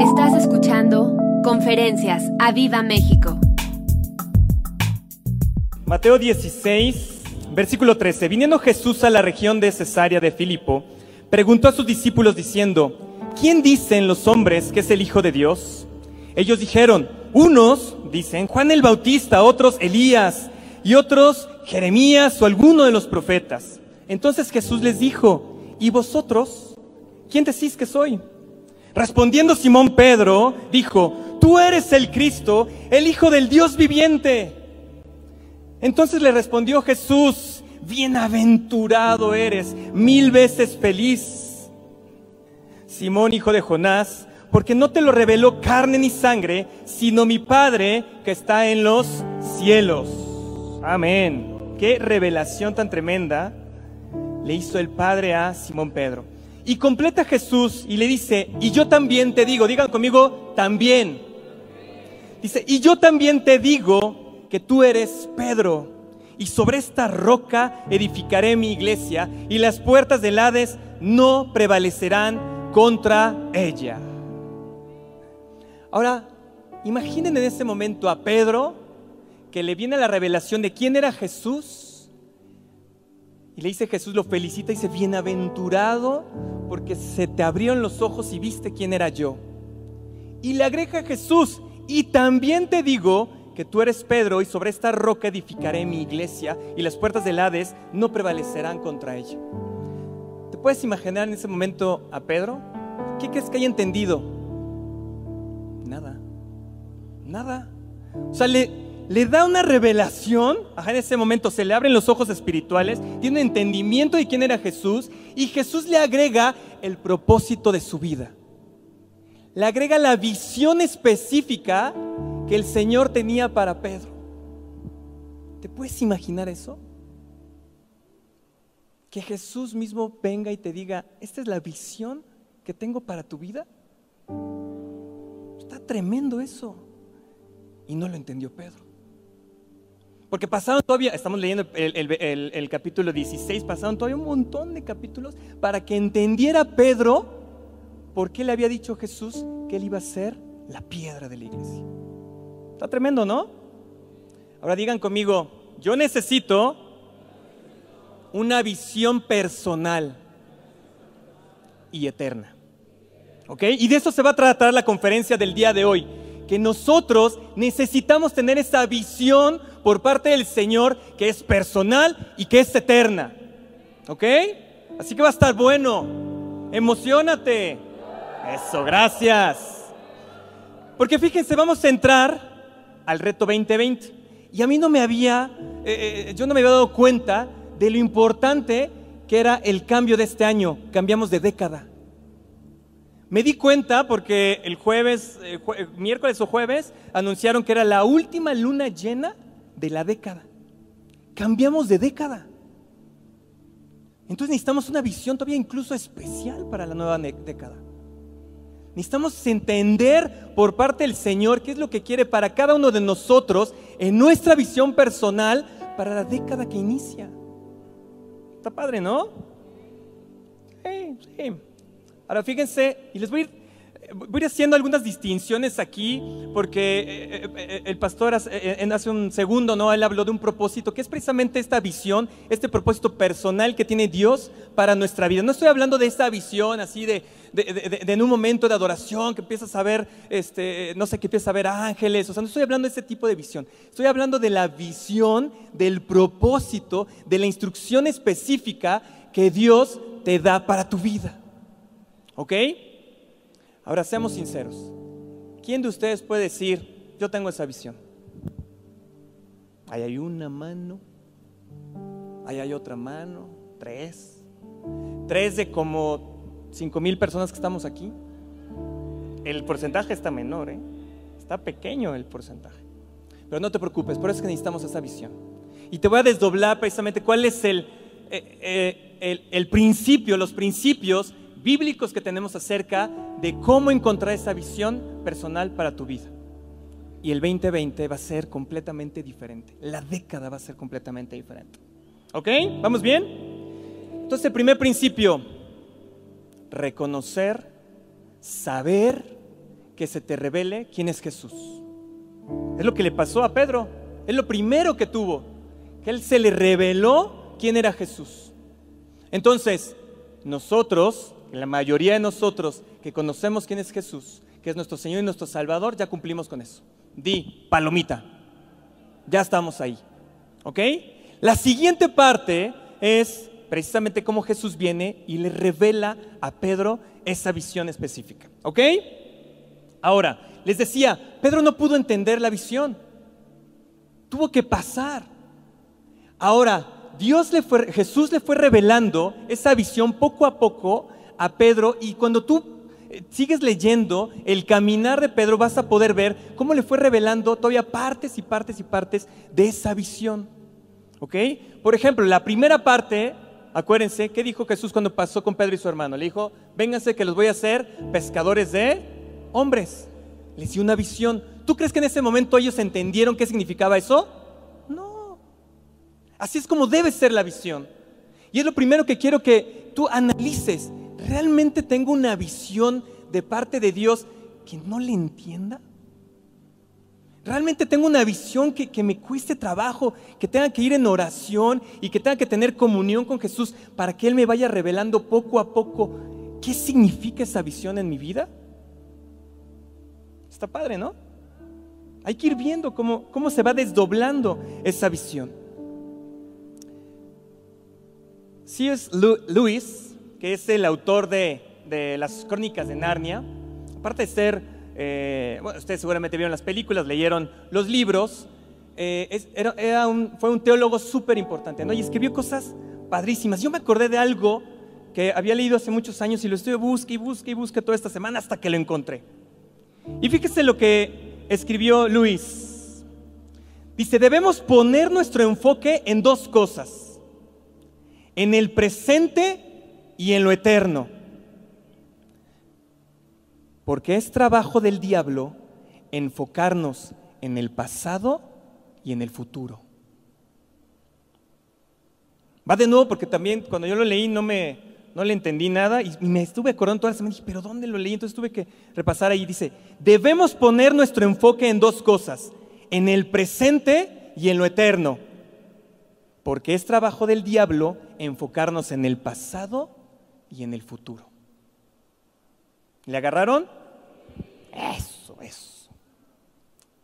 Estás escuchando Conferencias a Viva México. Mateo 16, versículo 13. Viniendo Jesús a la región de Cesarea de Filipo, preguntó a sus discípulos diciendo, ¿quién dicen los hombres que es el Hijo de Dios? Ellos dijeron, unos dicen Juan el Bautista, otros Elías y otros Jeremías o alguno de los profetas. Entonces Jesús les dijo, ¿y vosotros? ¿Quién decís que soy? Respondiendo Simón Pedro, dijo, tú eres el Cristo, el Hijo del Dios viviente. Entonces le respondió Jesús, bienaventurado eres, mil veces feliz. Simón, hijo de Jonás, porque no te lo reveló carne ni sangre, sino mi Padre que está en los cielos. Amén. Qué revelación tan tremenda le hizo el Padre a Simón Pedro. Y completa Jesús y le dice, y yo también te digo, digan conmigo, también. Dice, y yo también te digo que tú eres Pedro, y sobre esta roca edificaré mi iglesia, y las puertas del Hades no prevalecerán contra ella. Ahora, imaginen en ese momento a Pedro, que le viene la revelación de quién era Jesús, y le dice Jesús, lo felicita y dice, bienaventurado porque se te abrieron los ojos y viste quién era yo. Y le agrega Jesús, y también te digo que tú eres Pedro y sobre esta roca edificaré mi iglesia y las puertas del Hades no prevalecerán contra ella. ¿Te puedes imaginar en ese momento a Pedro? ¿Qué crees que haya entendido? Nada. Nada. O sea, le, le da una revelación, ajá, en ese momento se le abren los ojos espirituales, tiene entendimiento de quién era Jesús y Jesús le agrega el propósito de su vida. Le agrega la visión específica que el Señor tenía para Pedro. ¿Te puedes imaginar eso? Que Jesús mismo venga y te diga, esta es la visión que tengo para tu vida. Está tremendo eso. Y no lo entendió Pedro. Porque pasaron todavía, estamos leyendo el, capítulo 16, pasaron todavía un montón de capítulos para que entendiera Pedro por qué le había dicho Jesús que él iba a ser la piedra de la iglesia. Está tremendo, ¿no? Ahora digan conmigo, yo necesito una visión personal y eterna. ¿Ok? Y de eso se va a tratar la conferencia del día de hoy. Que nosotros necesitamos tener esa visión por parte del Señor que es personal y que es eterna. ¿Ok? Así que va a estar bueno. Emocionate. Eso, gracias. Porque fíjense, vamos a entrar al reto 2020. Y a mí no me había, eh, eh, yo no me había dado cuenta de lo importante que era el cambio de este año. Cambiamos de década. Me di cuenta porque el jueves, eh, miércoles o jueves, anunciaron que era la última luna llena de la década. Cambiamos de década. Entonces necesitamos una visión todavía incluso especial para la nueva década. Necesitamos entender por parte del Señor qué es lo que quiere para cada uno de nosotros en nuestra visión personal para la década que inicia. Está padre, ¿no? Sí, sí. Ahora fíjense, y les voy a ir Voy haciendo algunas distinciones aquí, porque eh, eh, eh, el pastor hace un segundo, ¿no? Él habló de un propósito, que es precisamente esta visión, este propósito personal que tiene Dios para nuestra vida. No estoy hablando de esta visión así de, en un momento de adoración que empiezas a ver, este, no sé, que empiezas a ver ángeles, o sea, no estoy hablando de ese tipo de visión. Estoy hablando de la visión, del propósito, de la instrucción específica que Dios te da para tu vida. ¿Ok? Ahora seamos sinceros. ¿Quién de ustedes puede decir, yo tengo esa visión? Ahí hay una mano, ahí hay otra mano, tres. Tres de como cinco mil personas que estamos aquí. El porcentaje está menor, ¿eh? está pequeño el porcentaje. Pero no te preocupes, por eso es que necesitamos esa visión. Y te voy a desdoblar precisamente cuál es el, eh, eh, el, el principio, los principios bíblicos que tenemos acerca de cómo encontrar esa visión personal para tu vida. Y el 2020 va a ser completamente diferente. La década va a ser completamente diferente. ¿Ok? ¿Vamos bien? Entonces, el primer principio, reconocer, saber que se te revele quién es Jesús. Es lo que le pasó a Pedro. Es lo primero que tuvo. Que él se le reveló quién era Jesús. Entonces, nosotros, la mayoría de nosotros que conocemos quién es Jesús, que es nuestro Señor y nuestro Salvador, ya cumplimos con eso. Di, palomita. Ya estamos ahí. ¿Ok? La siguiente parte es precisamente cómo Jesús viene y le revela a Pedro esa visión específica. ¿Ok? Ahora, les decía, Pedro no pudo entender la visión. Tuvo que pasar. Ahora, Dios le fue, Jesús le fue revelando esa visión poco a poco a Pedro y cuando tú eh, sigues leyendo el caminar de Pedro vas a poder ver cómo le fue revelando todavía partes y partes y partes de esa visión. ¿Ok? Por ejemplo, la primera parte, acuérdense, ¿qué dijo Jesús cuando pasó con Pedro y su hermano? Le dijo, vénganse que los voy a hacer pescadores de hombres. Les dio una visión. ¿Tú crees que en ese momento ellos entendieron qué significaba eso? No. Así es como debe ser la visión. Y es lo primero que quiero que tú analices. ¿Realmente tengo una visión de parte de Dios que no le entienda? Realmente tengo una visión que, que, me cueste trabajo, que tenga que ir en oración y que tenga que tener comunión con Jesús para que Él me vaya revelando poco a poco qué significa esa visión en mi vida. Está padre, ¿no? Hay que ir viendo cómo, cómo se va desdoblando esa visión. C.S. Lewis, que es el autor de, de las crónicas de Narnia, aparte de ser eh, bueno, ustedes seguramente vieron las películas, leyeron los libros, eh, era, un, fue un teólogo súper importante, ¿no? Y escribió cosas padrísimas. Yo me acordé de algo que había leído hace muchos años y lo estoy busque y busque y busque toda esta semana hasta que lo encontré. Y fíjese lo que escribió Luis. Dice, debemos poner nuestro enfoque en dos cosas, en el presente y en lo eterno porque es trabajo del diablo enfocarnos en el pasado y en el futuro. Va de nuevo porque también cuando yo lo leí no me no le entendí nada y me estuve acordando toda la semana y dije, pero ¿dónde lo leí? Entonces tuve que repasar ahí. Dice, debemos poner nuestro enfoque en dos cosas, en el presente y en lo eterno. Porque es trabajo del diablo enfocarnos en el pasado y en el futuro. ¿Le agarraron? Eso, eso.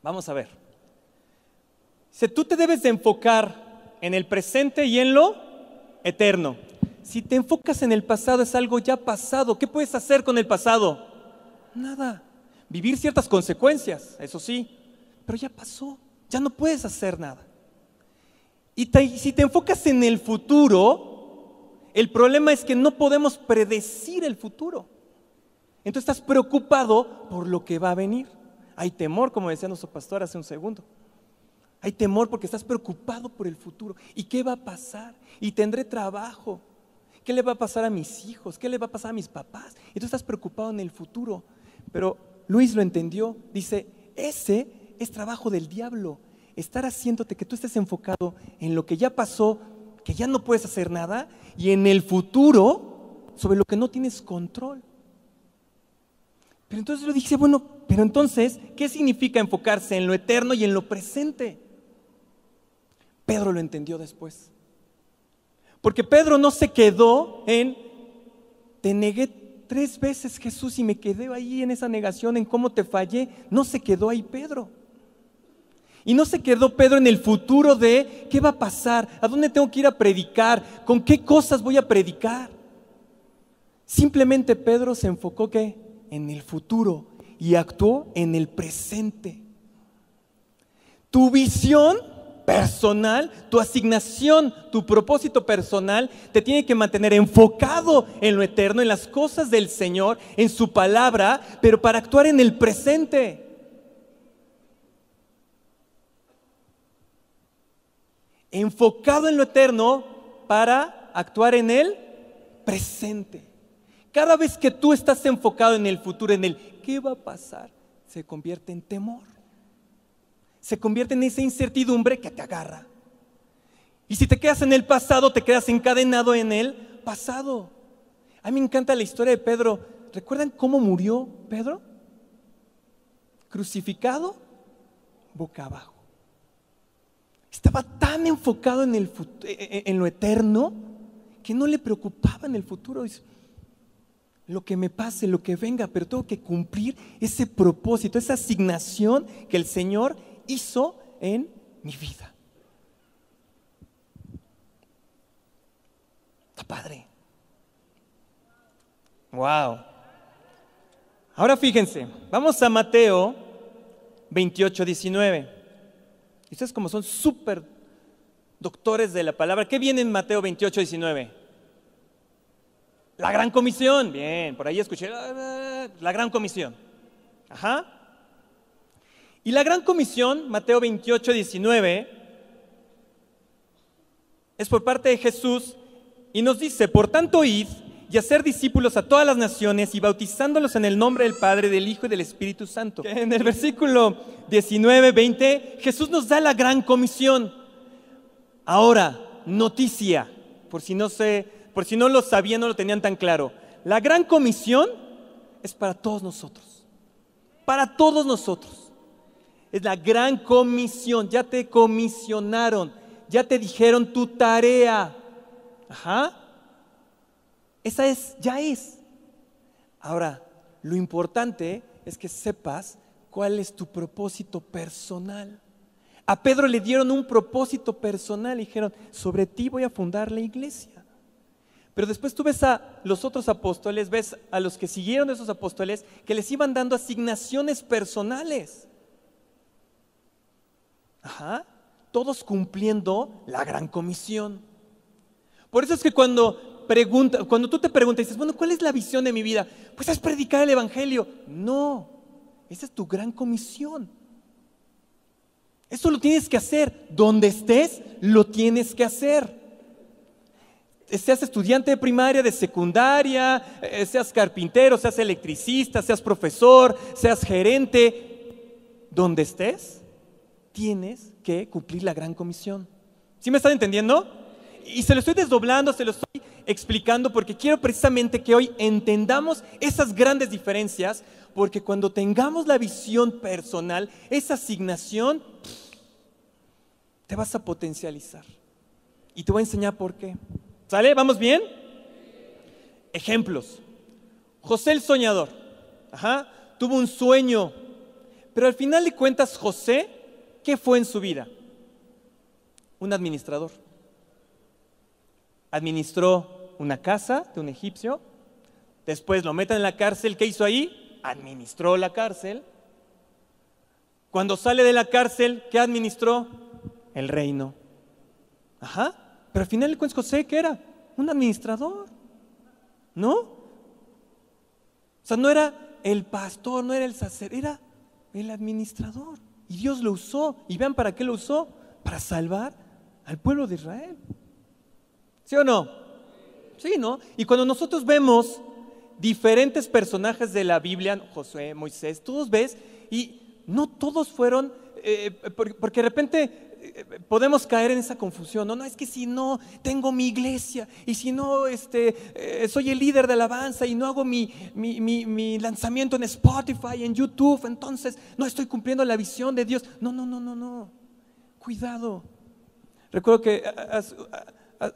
Vamos a ver. Si tú te debes de enfocar en el presente y en lo eterno. Si te enfocas en el pasado es algo ya pasado. ¿Qué puedes hacer con el pasado? Nada. Vivir ciertas consecuencias, eso sí, pero ya pasó. Ya no puedes hacer nada. Y si te enfocas en el futuro, el problema es que no podemos predecir el futuro. Entonces estás preocupado por lo que va a venir. Hay temor, como decía nuestro pastor hace un segundo. Hay temor porque estás preocupado por el futuro. ¿Y qué va a pasar? ¿Y tendré trabajo? ¿Qué le va a pasar a mis hijos? ¿Qué le va a pasar a mis papás? Y tú estás preocupado en el futuro. Pero Luis lo entendió. Dice, ese es trabajo del diablo. Estar haciéndote que tú estés enfocado en lo que ya pasó, que ya no puedes hacer nada, y en el futuro sobre lo que no tienes control. Pero entonces lo dije, bueno, pero entonces, ¿qué significa enfocarse en lo eterno y en lo presente? Pedro lo entendió después. Porque Pedro no se quedó en, te negué tres veces Jesús y me quedé ahí en esa negación, en cómo te fallé. No se quedó ahí Pedro. Y no se quedó Pedro en el futuro de qué va a pasar, a dónde tengo que ir a predicar, con qué cosas voy a predicar. Simplemente Pedro se enfocó que en el futuro y actuó en el presente. Tu visión personal, tu asignación, tu propósito personal te tiene que mantener enfocado en lo eterno, en las cosas del Señor, en su palabra, pero para actuar en el presente. Enfocado en lo eterno para actuar en el presente. Cada vez que tú estás enfocado en el futuro, en el qué va a pasar, se convierte en temor. Se convierte en esa incertidumbre que te agarra. Y si te quedas en el pasado, te quedas encadenado en el pasado. A mí me encanta la historia de Pedro. ¿Recuerdan cómo murió Pedro? crucificado boca abajo. Estaba tan enfocado en, el, en lo eterno que no le preocupaba en el futuro. Lo que me pase, lo que venga, pero tengo que cumplir ese propósito, esa asignación que el Señor hizo en mi vida. Está padre. Wow. Ahora fíjense, vamos a Mateo 28, 19. Ustedes como son súper doctores de la palabra, ¿qué viene en Mateo 28, 19? La gran comisión. Bien, por ahí escuché la gran comisión. Ajá. Y la gran comisión, Mateo 28, 19, es por parte de Jesús y nos dice, por tanto, id y hacer discípulos a todas las naciones y bautizándolos en el nombre del Padre, del Hijo y del Espíritu Santo. En el versículo 19, 20, Jesús nos da la gran comisión. Ahora, noticia, por si no sé, por si no lo sabían, no lo tenían tan claro. La gran comisión es para todos nosotros. Para todos nosotros. Es la gran comisión. Ya te comisionaron. Ya te dijeron tu tarea. Ajá. Esa es, ya es. Ahora, lo importante es que sepas cuál es tu propósito personal. A Pedro le dieron un propósito personal y dijeron, sobre ti voy a fundar la iglesia. Pero después tú ves a los otros apóstoles, ves a los que siguieron esos apóstoles, que les iban dando asignaciones personales. Ajá, todos cumpliendo la gran comisión. Por eso es que cuando cuando tú te preguntas dices, bueno, ¿cuál es la visión de mi vida? Pues es predicar el Evangelio. No, esa es tu gran comisión. Eso lo tienes que hacer. Donde estés, lo tienes que hacer. Seas estudiante de primaria, de secundaria, eh, seas carpintero, seas electricista, seas profesor, seas gerente, donde estés, tienes que cumplir la gran comisión. ¿Sí me están entendiendo? Y se lo estoy desdoblando, se lo estoy explicando porque quiero precisamente que hoy entendamos esas grandes diferencias, porque cuando tengamos la visión personal, esa asignación, te vas a potencializar. Y te voy a enseñar por qué. ¿Sale? ¿Vamos bien? Ejemplos. José el soñador. Ajá. Tuvo un sueño. Pero al final de cuentas, José, ¿qué fue en su vida? Un administrador administró una casa de un egipcio, después lo meten en la cárcel, ¿qué hizo ahí? Administró la cárcel. Cuando sale de la cárcel, ¿qué administró? El reino. Ajá, pero al final de cuentas José, ¿qué era? Un administrador, ¿no? O sea, no era el pastor, no era el sacerdote, era el administrador. Y Dios lo usó. Y vean para qué lo usó. Para salvar al pueblo de Israel. ¿Sí o no? Sí, ¿no? Y cuando nosotros vemos diferentes personajes de la Biblia, Josué, Moisés, todos ves, y no todos fueron, eh, porque de repente eh, podemos caer en esa confusión. No, no, es que si no tengo mi iglesia y si no este, eh, soy el líder de alabanza y no hago mi, mi, lanzamiento en Spotify, en YouTube, entonces no estoy cumpliendo la visión de Dios. No, no, no, no, no. Cuidado. Recuerdo que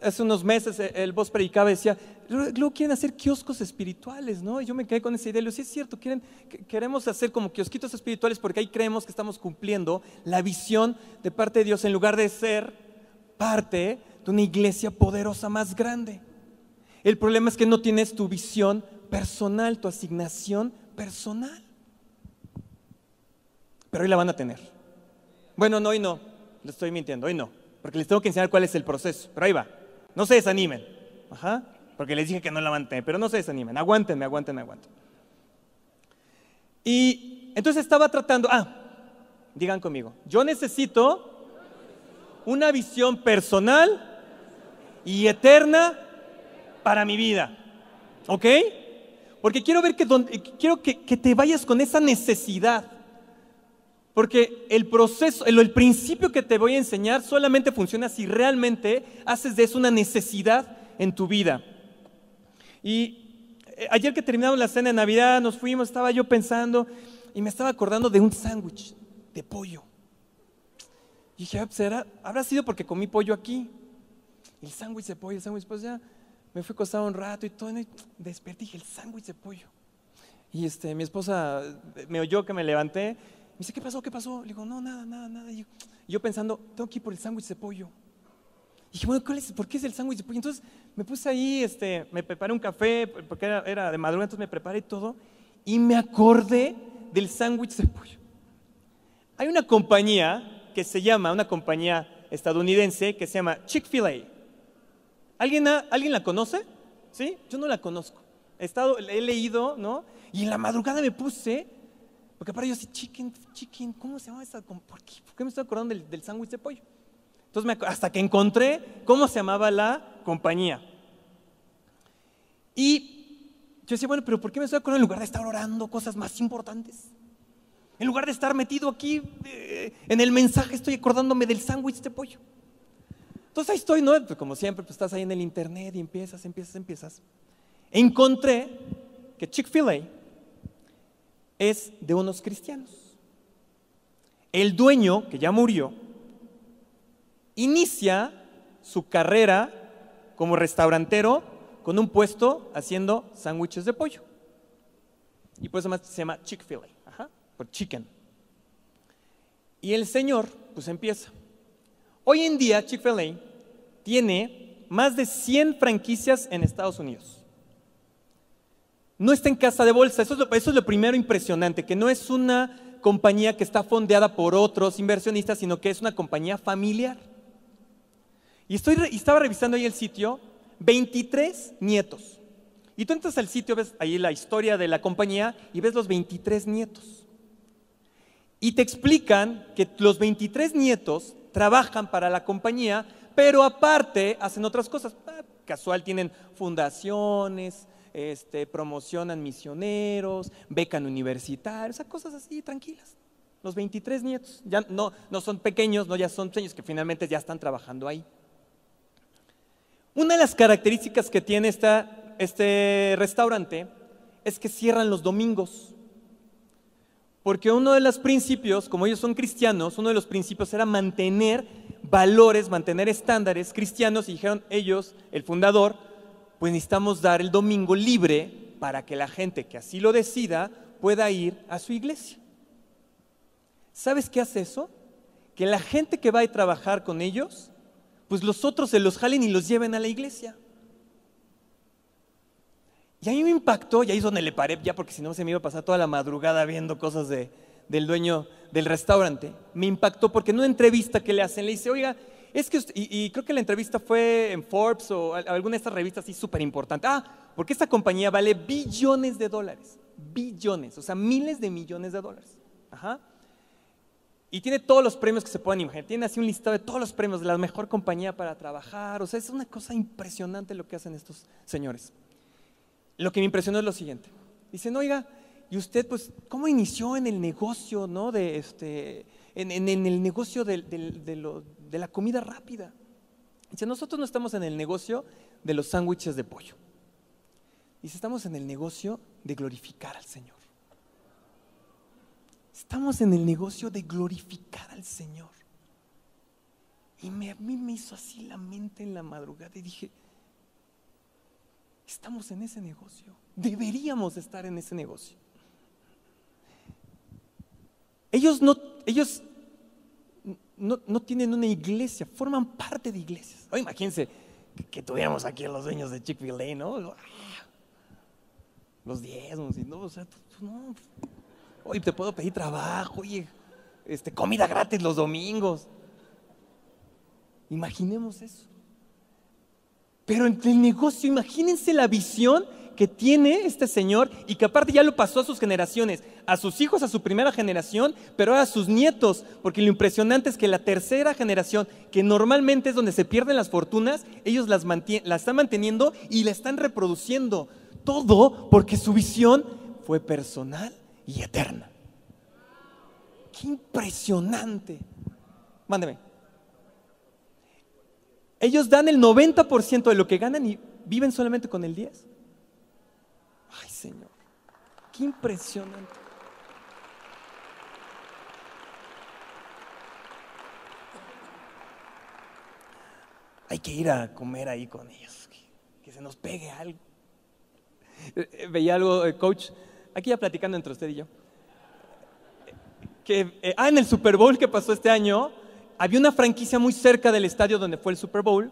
hace unos meses eh, el voz predicaba y decía, luego quieren hacer kioscos espirituales, ¿no? Y yo me quedé con esa idea. Le sí, es cierto, queremos hacer como kiosquitos espirituales porque ahí creemos que estamos cumpliendo la visión de parte de Dios en lugar de ser parte de una iglesia poderosa más grande. El problema es que no tienes tu visión personal, tu asignación personal. Pero hoy la van a tener. Bueno, no, hoy no. Le estoy mintiendo, hoy no porque les tengo que enseñar cuál es el proceso. Pero ahí va. No se desanimen. Ajá. Porque les dije que no la van pero no se desanimen. Aguántenme, aguántenme, aguántenme. Y entonces estaba tratando, ah, digan conmigo, yo necesito una visión personal y eterna para mi vida. ¿Ok? Porque quiero ver que, quiero que, que te vayas con esa necesidad porque el proceso, el, principio que te voy a enseñar solamente funciona si realmente haces de eso una necesidad en tu vida. Y eh, ayer que terminamos la cena de Navidad, nos fuimos, estaba yo pensando, y me estaba acordando de un sándwich de pollo. Y dije, ah, pues habrá sido porque comí pollo aquí. El sándwich de pollo, el sándwich, pues ya me fui acostado un rato y todo, y desperté y dije, el sándwich de pollo. Y este, mi esposa me oyó que me levanté, me dice, ¿qué pasó? ¿Qué pasó? Le digo, no, nada, nada, nada. Y yo, pensando, tengo que ir por el sándwich de pollo. Y dije, bueno, ¿por qué es el sándwich de pollo? Entonces me puse ahí, este, me preparé un café, porque era, era de madrugada, entonces me preparé todo, y me acordé del sándwich de pollo. Hay una compañía que se llama, una compañía estadounidense que se llama Chick-fil-A. ¿Alguien, ¿Alguien la conoce? ¿Sí? Yo no la conozco. He, estado, he leído, ¿no? Y en la madrugada me puse, porque para así, chicken, chicken, ¿cómo se llama esa? ¿Por qué, ¿Por qué me estoy acordando del, del sándwich de pollo? Entonces, hasta que encontré cómo se llamaba la compañía. Y yo decía, bueno, pero ¿por qué me estoy acordando en lugar de estar orando cosas más importantes? En lugar de estar metido aquí eh, en el mensaje, estoy acordándome del sándwich de pollo. Entonces ahí estoy, ¿no? Pues como siempre, pues estás ahí en el internet y empiezas, empiezas, empiezas. Encontré que Chick-fil-A es de unos cristianos. El dueño, que ya murió, inicia su carrera como restaurantero con un puesto haciendo sándwiches de pollo. Y por eso se llama Chick-fil-A, por chicken. Y el señor, pues empieza. Hoy en día Chick-fil-A tiene más de 100 franquicias en Estados Unidos. No está en casa de bolsa, eso es, lo, primero impresionante, que no es una compañía que está fondeada por otros inversionistas, sino que es una compañía familiar. Y, y estaba revisando ahí el sitio 23 nietos. Y tú entras al sitio, ves ahí la historia de la compañía y ves los 23 nietos. Y te explican que los 23 nietos trabajan para la compañía, pero aparte hacen otras cosas. Ah, casual, tienen fundaciones, este, promocionan misioneros, becan universitarios, cosas así tranquilas. Los 23 nietos, ya no, no son pequeños, no ya son señores que finalmente ya están trabajando ahí. Una de las características que tiene este restaurante es que cierran los domingos. Porque uno de los principios, como ellos son cristianos, uno de los principios era mantener valores, mantener estándares cristianos. Y dijeron ellos, el fundador, pues necesitamos dar el domingo libre para que la gente que así lo decida pueda ir a su iglesia. ¿Sabes qué hace eso? Que la gente que va a trabajar con ellos pues los otros se los jalen y los lleven a la iglesia. Y a mí me impactó, y ahí es donde le paré ya, porque si no se me iba a pasar toda la madrugada viendo cosas de, del dueño del restaurante. Me impactó porque en una entrevista que le hacen, le dice, oiga, es que, y, creo que la entrevista fue en Forbes o alguna de estas revistas así súper importante. Ah, porque esta compañía vale billones de dólares, billones, o sea, miles de millones de dólares. Ajá. Y tiene todos los premios que se puedan imaginar. Tiene así un listado de todos los premios de la mejor compañía para trabajar. O sea, es una cosa impresionante lo que hacen estos señores. Lo que me impresionó es lo siguiente. Dicen, oiga, ¿y usted pues cómo inició en el negocio, no? De este, en, el negocio de, de la comida rápida. Dice, nosotros no estamos en el negocio de los sándwiches de pollo. Dice, estamos en el negocio de glorificar al Señor. Estamos en el negocio de glorificar al Señor. Y a mí me hizo así la mente en la madrugada y dije, estamos en ese negocio. Deberíamos estar en ese negocio. Ellos no, ellos no, tienen una iglesia, forman parte de iglesias. O imagínense que, tuviéramos aquí a los dueños de Chick-fil-A, ¿no? Los diezmos y no, o sea, pues, no, Oye, te puedo pedir trabajo, oye, este, comida gratis los domingos. Imaginemos eso. Pero en el negocio, imagínense la visión que tiene este señor y que aparte ya lo pasó a sus generaciones, a sus hijos, a su primera generación, pero ahora a sus nietos, porque lo impresionante es que la tercera generación, que normalmente es donde se pierden las fortunas, ellos las, las están manteniendo y la están reproduciendo. Todo porque su visión fue personal y eterna. Qué impresionante. Mándeme. Ellos dan el 90% de lo que ganan y viven solamente con el 10. Señor. Qué impresionante. Hay que ir a comer ahí con ellos, que se nos pegue algo. Eh, eh, veía algo, eh, coach, aquí ya platicando entre usted y yo. Que, ah, en el Super Bowl que pasó este año, había una franquicia muy cerca del estadio donde fue el Super Bowl.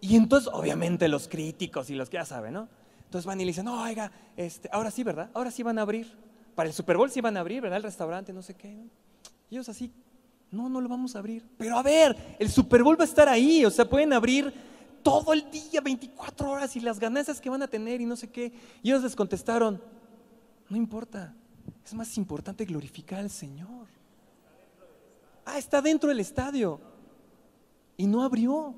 Y entonces, obviamente, los críticos y los que ya saben, ¿no? Entonces van y le dicen, no, oiga, este, ahora sí, ¿verdad? Ahora sí van a abrir. Para el Super Bowl sí van a abrir, ¿verdad? El restaurante, no sé qué. Y ellos así, no, no lo vamos a abrir. Pero a ver, el Super Bowl va a estar ahí, o sea, pueden abrir todo el día, 24 horas y las ganancias que van a tener y no sé qué. Y ellos les contestaron, no importa, es más importante glorificar al Señor. Ah, está dentro del estadio. Y no abrió.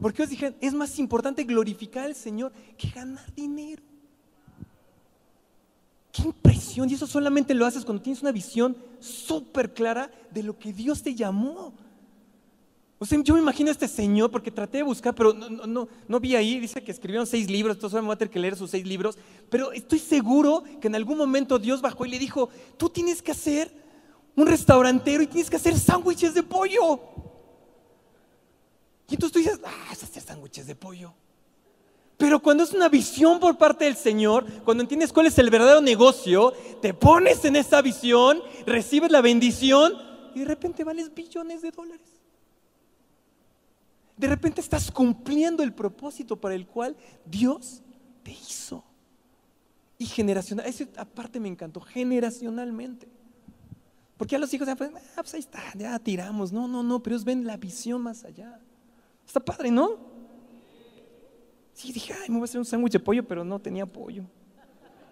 Porque ellos dijeron, es más importante glorificar al Señor que ganar dinero. Qué impresión. Y eso solamente lo haces cuando tienes una visión súper clara de lo que Dios te llamó. O sea, yo me imagino a este señor, porque traté de buscar, pero no, no, no, vi ahí, dice que escribieron seis libros, entonces me voy a tener que leer sus seis libros, pero estoy seguro que en algún momento Dios bajó y le dijo, tú tienes que hacer un restaurantero y tienes que hacer sándwiches de pollo. Y entonces tú dices, ah, es hacer sándwiches de pollo. Pero cuando es una visión por parte del Señor, cuando entiendes cuál es el verdadero negocio, te pones en esa visión, recibes la bendición y de repente vales billones de dólares. De repente estás cumpliendo el propósito para el cual Dios te hizo. Y generacional, esa aparte me encantó, generacionalmente. Porque a los hijos, ah, pues ahí está, ya tiramos. No, no, no, pero ellos ven la visión más allá. Está padre, ¿no? Sí, dije, ay, me voy a hacer un sándwich de pollo, pero no tenía pollo.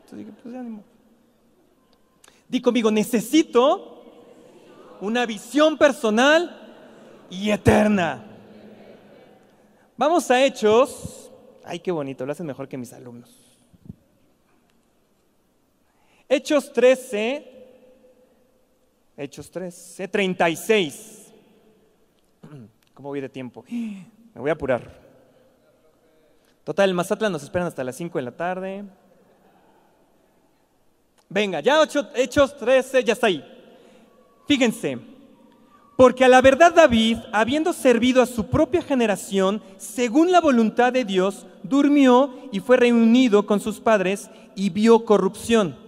Entonces dije, pues ánimo. Di conmigo, necesito una visión personal y eterna. Vamos a Hechos. Ay, qué bonito, lo hacen mejor que mis alumnos. Hechos 13. Hechos 13, 36. ¿Cómo voy de tiempo? Me voy a apurar. Total, el Mazatlán nos esperan hasta las 5 de la tarde. Venga, ya Hechos 13, ya está ahí. Fíjense, porque a la verdad David, habiendo servido a su propia generación, según la voluntad de Dios, durmió y fue reunido con sus padres y vio corrupción.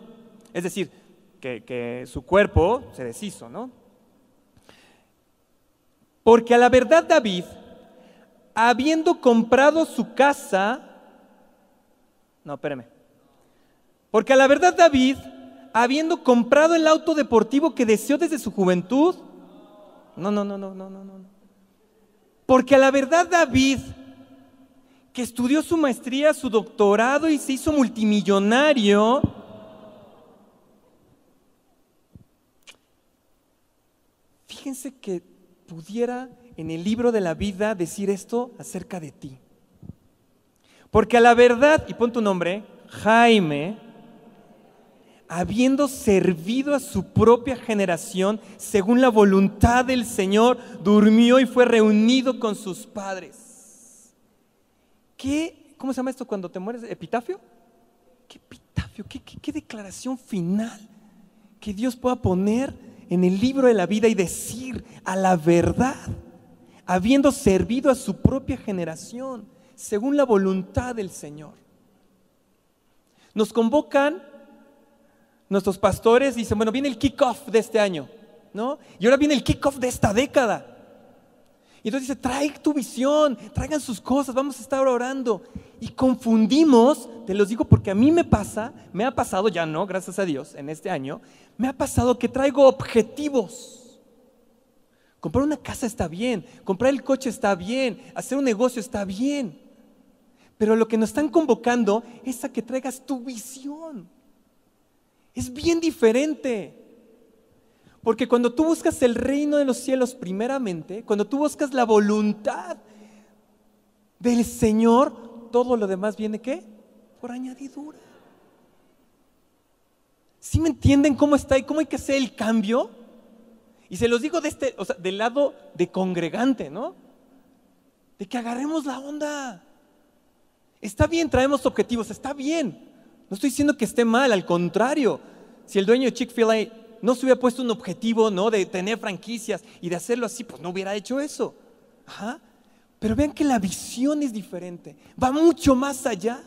Es decir, que, que su cuerpo se deshizo, ¿no? Porque a la verdad David, habiendo comprado su casa, no, espérame, porque a la verdad David, habiendo comprado el auto deportivo que deseó desde su juventud, no, no, no, no, no, no, no. Porque a la verdad David, que estudió su maestría, su doctorado y se hizo multimillonario, fíjense que pudiera en el libro de la vida decir esto acerca de ti. Porque a la verdad, y pon tu nombre, Jaime, habiendo servido a su propia generación según la voluntad del Señor, durmió y fue reunido con sus padres. ¿Qué? ¿Cómo se llama esto cuando te mueres? ¿Epitafio? ¿Qué epitafio? ¿Qué, qué declaración final que Dios pueda poner en el libro de la vida y decir a la verdad? habiendo servido a su propia generación, según la voluntad del Señor. Nos convocan nuestros pastores, dicen, bueno, viene el kickoff de este año, ¿no? Y ahora viene el kickoff de esta década. Y entonces dice, trae tu visión, traigan sus cosas, vamos a estar orando. Y confundimos, te los digo porque a mí me pasa, me ha pasado, ya no, gracias a Dios, en este año, me ha pasado que traigo objetivos. Comprar una casa está bien, comprar el coche está bien, hacer un negocio está bien. Pero lo que nos están convocando es a que traigas tu visión. Es bien diferente. Porque cuando tú buscas el reino de los cielos primeramente, cuando tú buscas la voluntad del Señor, todo lo demás viene qué? Por añadidura. ¿Sí me entienden cómo está y cómo hay que hacer el cambio? Y se los digo de este, o sea, del lado de congregante, ¿no? De que agarremos la onda. Está bien, traemos objetivos, está bien. No estoy diciendo que esté mal, al contrario. Si el dueño de Chick-fil-A no se hubiera puesto un objetivo, ¿no? De tener franquicias y de hacerlo así, pues no hubiera hecho eso. Ajá. Pero vean que la visión es diferente, va mucho más allá.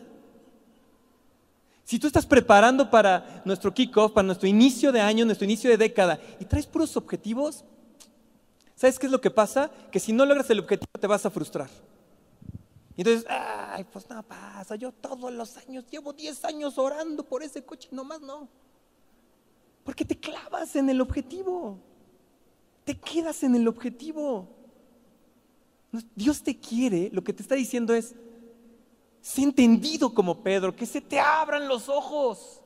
Si tú estás preparando para nuestro kickoff, para nuestro inicio de año, nuestro inicio de década, y traes puros objetivos, ¿sabes qué es lo que pasa? Que si no logras el objetivo te vas a frustrar. Y entonces, ay, pues no pasa, yo todos los años, llevo 10 años orando por ese coche, nomás no. Porque te clavas en el objetivo, te quedas en el objetivo. Dios te quiere, lo que te está diciendo es, sé entendido como Pedro, que se te abran los ojos.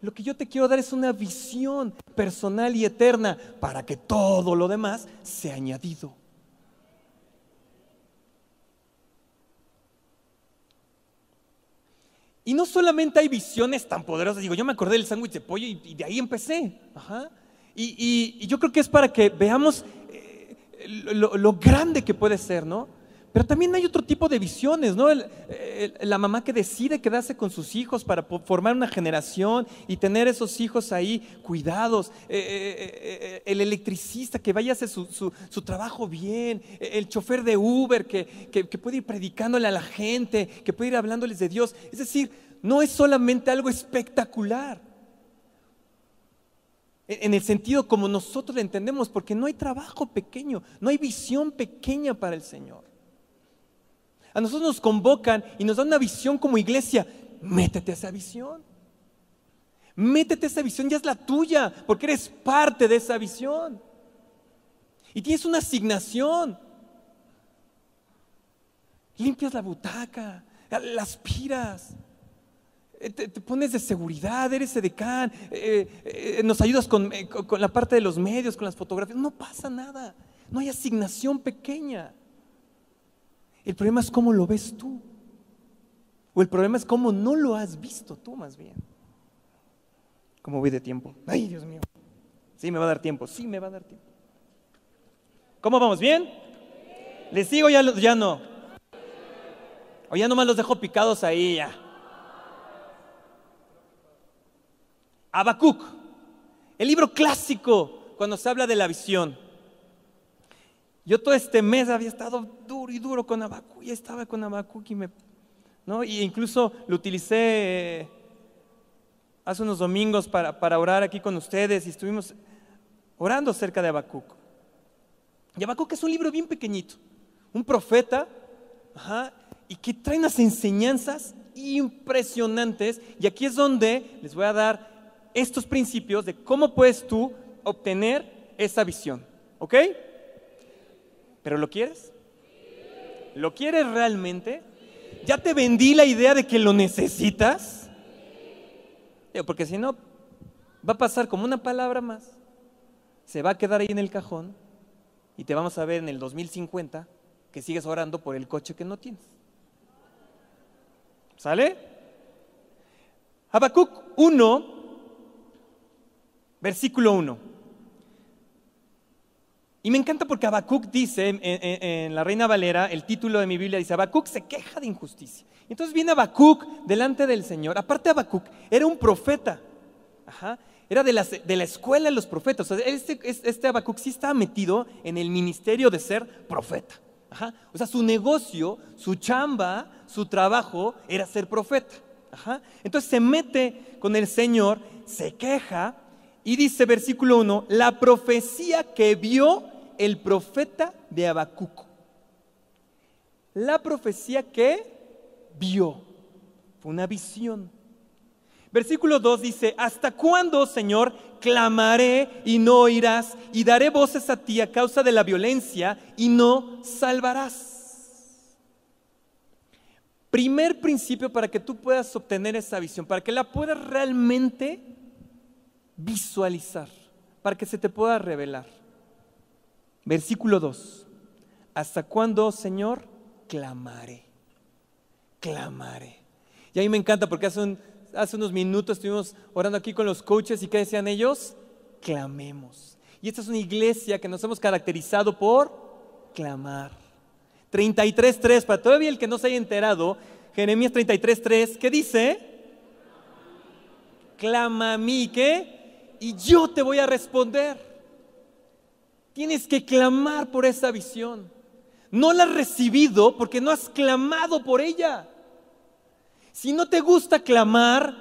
Lo que yo te quiero dar es una visión personal y eterna para que todo lo demás sea añadido. Y no solamente hay visiones tan poderosas, digo, yo me acordé del sándwich de pollo y, de ahí empecé. Y, yo creo que es para que veamos eh, lo, grande que puede ser, ¿no? Pero también hay otro tipo de visiones, ¿no? la mamá que decide quedarse con sus hijos para formar una generación y tener esos hijos ahí cuidados. Eh, eh, el electricista que vaya a hacer su, trabajo bien. El chofer de Uber que, que puede ir predicándole a la gente, que puede ir hablándoles de Dios. Es decir, no es solamente algo espectacular. En el sentido como nosotros lo entendemos, porque no hay trabajo pequeño, no hay visión pequeña para el Señor. A nosotros nos convocan y nos dan una visión como iglesia. Métete a esa visión. Métete a esa visión, ya es la tuya, porque eres parte de esa visión. Y tienes una asignación. Limpias la butaca, la aspiras, eh, te, pones de seguridad, eres edecán, eh, eh, nos ayudas con, con, la parte de los medios, con las fotografías. No pasa nada, no hay asignación pequeña. El problema es cómo lo ves tú. O el problema es cómo no lo has visto tú más bien. ¿Cómo voy de tiempo? Ay, Dios mío. Sí, me va a dar tiempo, sí, me va a dar tiempo. ¿Cómo vamos? ¿Bien? ¿Les sigo ya, ya no? O ya nomás los dejo picados ahí ya. Habacuc, el libro clásico cuando se habla de la visión. Yo todo este mes había estado duro y duro con Habacuc, y estaba con Habacuc y me, ¿no? Y incluso lo utilicé eh, hace unos domingos para, para, orar aquí con ustedes y estuvimos orando cerca de Habacuc. Y Habacuc es un libro bien pequeñito, un profeta, y que trae unas enseñanzas impresionantes. Y aquí es donde les voy a dar estos principios de cómo puedes tú obtener esa visión. ¿Ok? ¿Pero lo quieres? ¿Lo quieres realmente? ¿Ya te vendí la idea de que lo necesitas? Porque si no, va a pasar como una palabra más, se va a quedar ahí en el cajón y te vamos a ver en el 2050 que sigues orando por el coche que no tienes. ¿Sale? Habacuc 1 Versículo 1. Y me encanta porque Habacuc dice, en, la Reina Valera, el título de mi Biblia dice, Habacuc se queja de injusticia. Entonces viene Habacuc delante del Señor. Aparte Habacuc era un profeta. Era de, de, la escuela de los profetas. este, este Habacuc sí estaba metido en el ministerio de ser profeta. O sea, su negocio, su chamba, su trabajo era ser profeta. Entonces se mete con el Señor, se queja y dice versículo 1, la profecía que vio el profeta de Habacuc. La profecía que vio. Fue una visión. Versículo 2 dice, ¿hasta cuándo, Señor, clamaré y no oirás? Y daré voces a ti a causa de la violencia y no salvarás. Primer principio para que tú puedas obtener esa visión, para que la puedas realmente visualizar, para que se te pueda revelar. Versículo 2. ¿Hasta cuándo, Señor? Clamaré. Clamaré. Y a mí me encanta porque hace, unos minutos estuvimos orando aquí con los coaches y ¿qué decían ellos? Clamemos. Y esta es una iglesia que nos hemos caracterizado por clamar. 33.3, para todavía el que no se haya enterado, Jeremías 33.3, ¿qué dice? Clama a mí, ¿qué? y yo te voy a responder. Tienes que clamar por esa visión. no la has recibido porque no has clamado por ella. Si no te gusta clamar,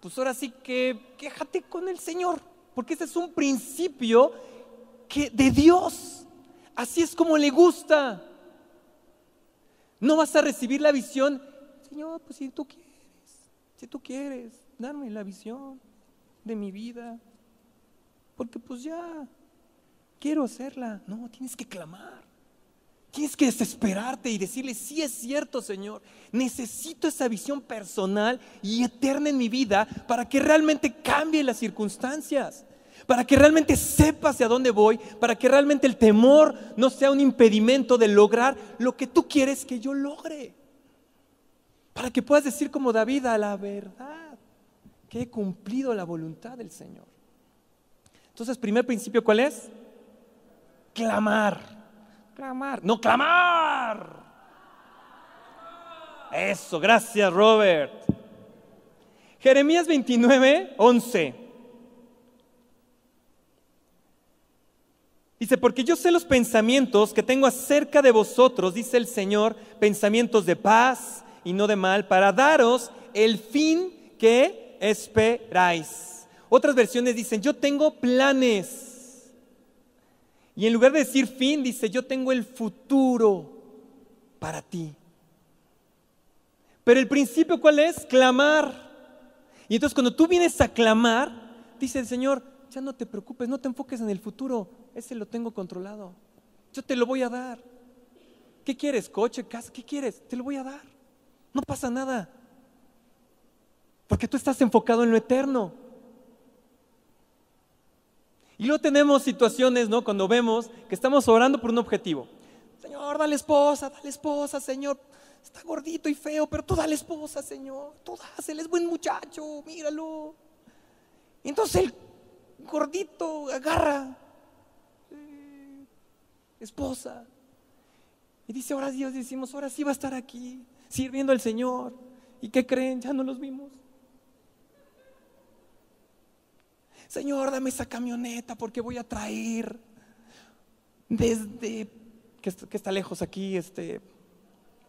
pues ahora sí que quéjate con el Señor, porque ese es un principio que de Dios. Así es como le gusta. No vas a recibir la visión, Señor, pues si tú quieres, si tú quieres, darme la visión de mi vida, porque pues ya quiero hacerla. No, tienes que clamar. Tienes que desesperarte y decirle, sí es cierto, Señor, necesito esa visión personal y eterna en mi vida para que realmente cambie las circunstancias, para que realmente sepa hacia dónde voy, para que realmente el temor no sea un impedimento de lograr lo que tú quieres que yo logre. Para que puedas decir como David, a la verdad, que he cumplido la voluntad del Señor. Entonces, primer principio, ¿cuál es? Clamar. Clamar. No, clamar. Eso, gracias Robert. Jeremías 29, 11. Dice, porque yo sé los pensamientos que tengo acerca de vosotros, dice el Señor, pensamientos de paz y no de mal, para daros el fin que esperáis. Otras versiones dicen, yo tengo planes y en lugar de decir fin, dice, yo tengo el futuro para ti. Pero el principio cuál es? Clamar. Y entonces cuando tú vienes a clamar, dice el Señor, ya no te preocupes, no te enfoques en el futuro, ese lo tengo controlado. Yo te lo voy a dar. ¿Qué quieres? ¿Coche, casa? ¿Qué quieres? Te lo voy a dar. No pasa nada. Porque tú estás enfocado en lo eterno. Y luego tenemos situaciones, ¿no? Cuando vemos que estamos orando por un objetivo. Señor, dale esposa, dale esposa, Señor. Está gordito y feo, pero tú dale esposa, Señor. Tú dásele, es buen muchacho, míralo. Y entonces el gordito agarra eh, esposa. Y dice, ahora Dios, decimos, ahora sí va a estar aquí, sirviendo al Señor. ¿Y qué creen? Ya no los vimos. Señor, dame esa camioneta porque voy a traer desde, que, está lejos aquí, este,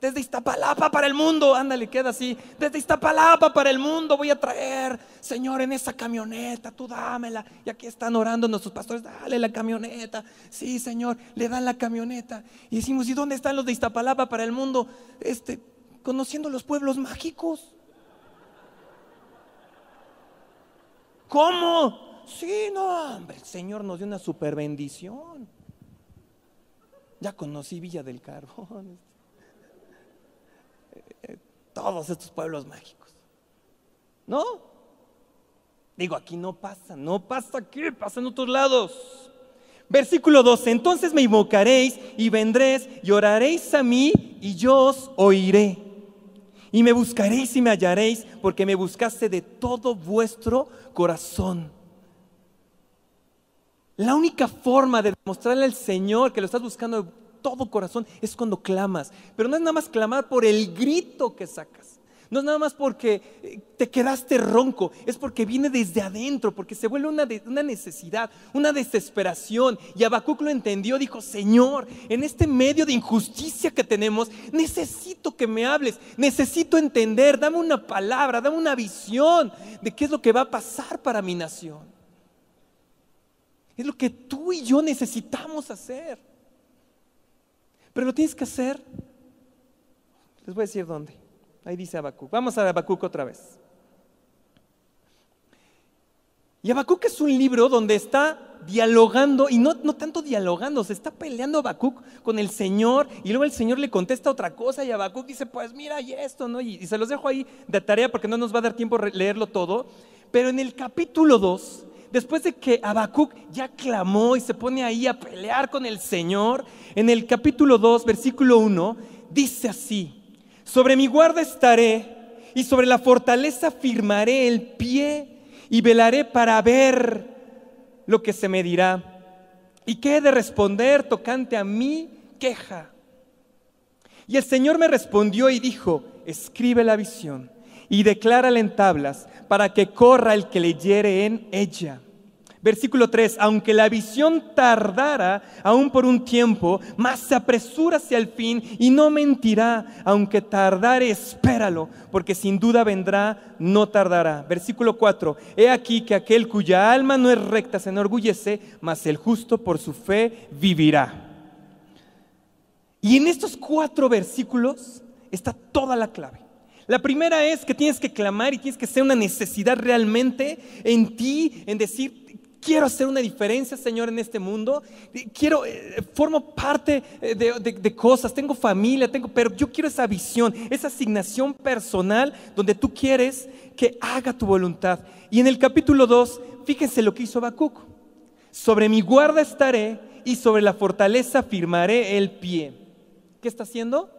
desde Iztapalapa para el mundo, ándale, queda así, desde Iztapalapa para el mundo voy a traer, Señor, en esa camioneta, tú dámela. Y aquí están orando nuestros pastores, dale la camioneta. Sí, Señor, le dan la camioneta. Y decimos, ¿y dónde están los de Iztapalapa para el mundo? Este, conociendo los pueblos mágicos. ¿Cómo? Sí, no, hombre, el Señor nos dio una super bendición. Ya conocí Villa del Carbón. Eh, todos estos pueblos mágicos. ¿No? Digo, aquí no pasa, no pasa aquí, pasa en otros lados. Versículo 12, entonces me invocaréis y vendréis y oraréis a mí y yo os oiré. Y me buscaréis y me hallaréis porque me buscaste de todo vuestro corazón. La única forma de demostrarle al Señor que lo estás buscando de todo corazón es cuando clamas. Pero no es nada más clamar por el grito que sacas. No es nada más porque eh, te quedaste ronco, es porque viene desde adentro, porque se vuelve una, una necesidad, una desesperación. Y Habacuc lo entendió, dijo, Señor, en este medio de injusticia que tenemos, necesito que me hables, necesito entender, dame una palabra, dame una visión de qué es lo que va a pasar para mi nación. Es lo que tú y yo necesitamos hacer. Pero lo tienes que hacer. Les voy a decir dónde. Ahí dice Habacuc. Vamos a Habacuc otra vez. Y Habacuc es un libro donde está dialogando, y no, no tanto dialogando, se está peleando Habacuc con el Señor, y luego el Señor le contesta otra cosa, y Habacuc dice, pues mira, y esto, ¿no? Y, y se los dejo ahí de tarea porque no nos va a dar tiempo leerlo todo. Pero en el capítulo 2, después de que Habacuc ya clamó y se pone ahí a pelear con el Señor, en el capítulo 2, versículo 1, dice así, sobre mi guarda estaré y sobre la fortaleza firmaré el pie y velaré para ver lo que se me dirá. ¿Y qué he de responder tocante a mi queja? Y el Señor me respondió y dijo, escribe la visión y declárala en tablas para que corra el que leyere en ella. Versículo 3, aunque la visión tardara aún por un tiempo, más se apresura hacia el fin y no mentirá, aunque tardare, espéralo, porque sin duda vendrá, no tardará. Versículo 4, he aquí que aquel cuya alma no es recta se enorgullece, mas el justo por su fe vivirá. Y en estos cuatro versículos está toda la clave. La primera es que tienes que clamar y tienes que ser una necesidad realmente en ti, en decir, quiero hacer una diferencia, Señor, en este mundo. Quiero, eh, formo parte eh, de, cosas, tengo familia, tengo, pero yo quiero esa visión, esa asignación personal donde tú quieres que haga tu voluntad. Y en el capítulo 2, fíjense lo que hizo Habacuc. Sobre mi guarda estaré y sobre la fortaleza firmaré el pie. ¿Qué está haciendo?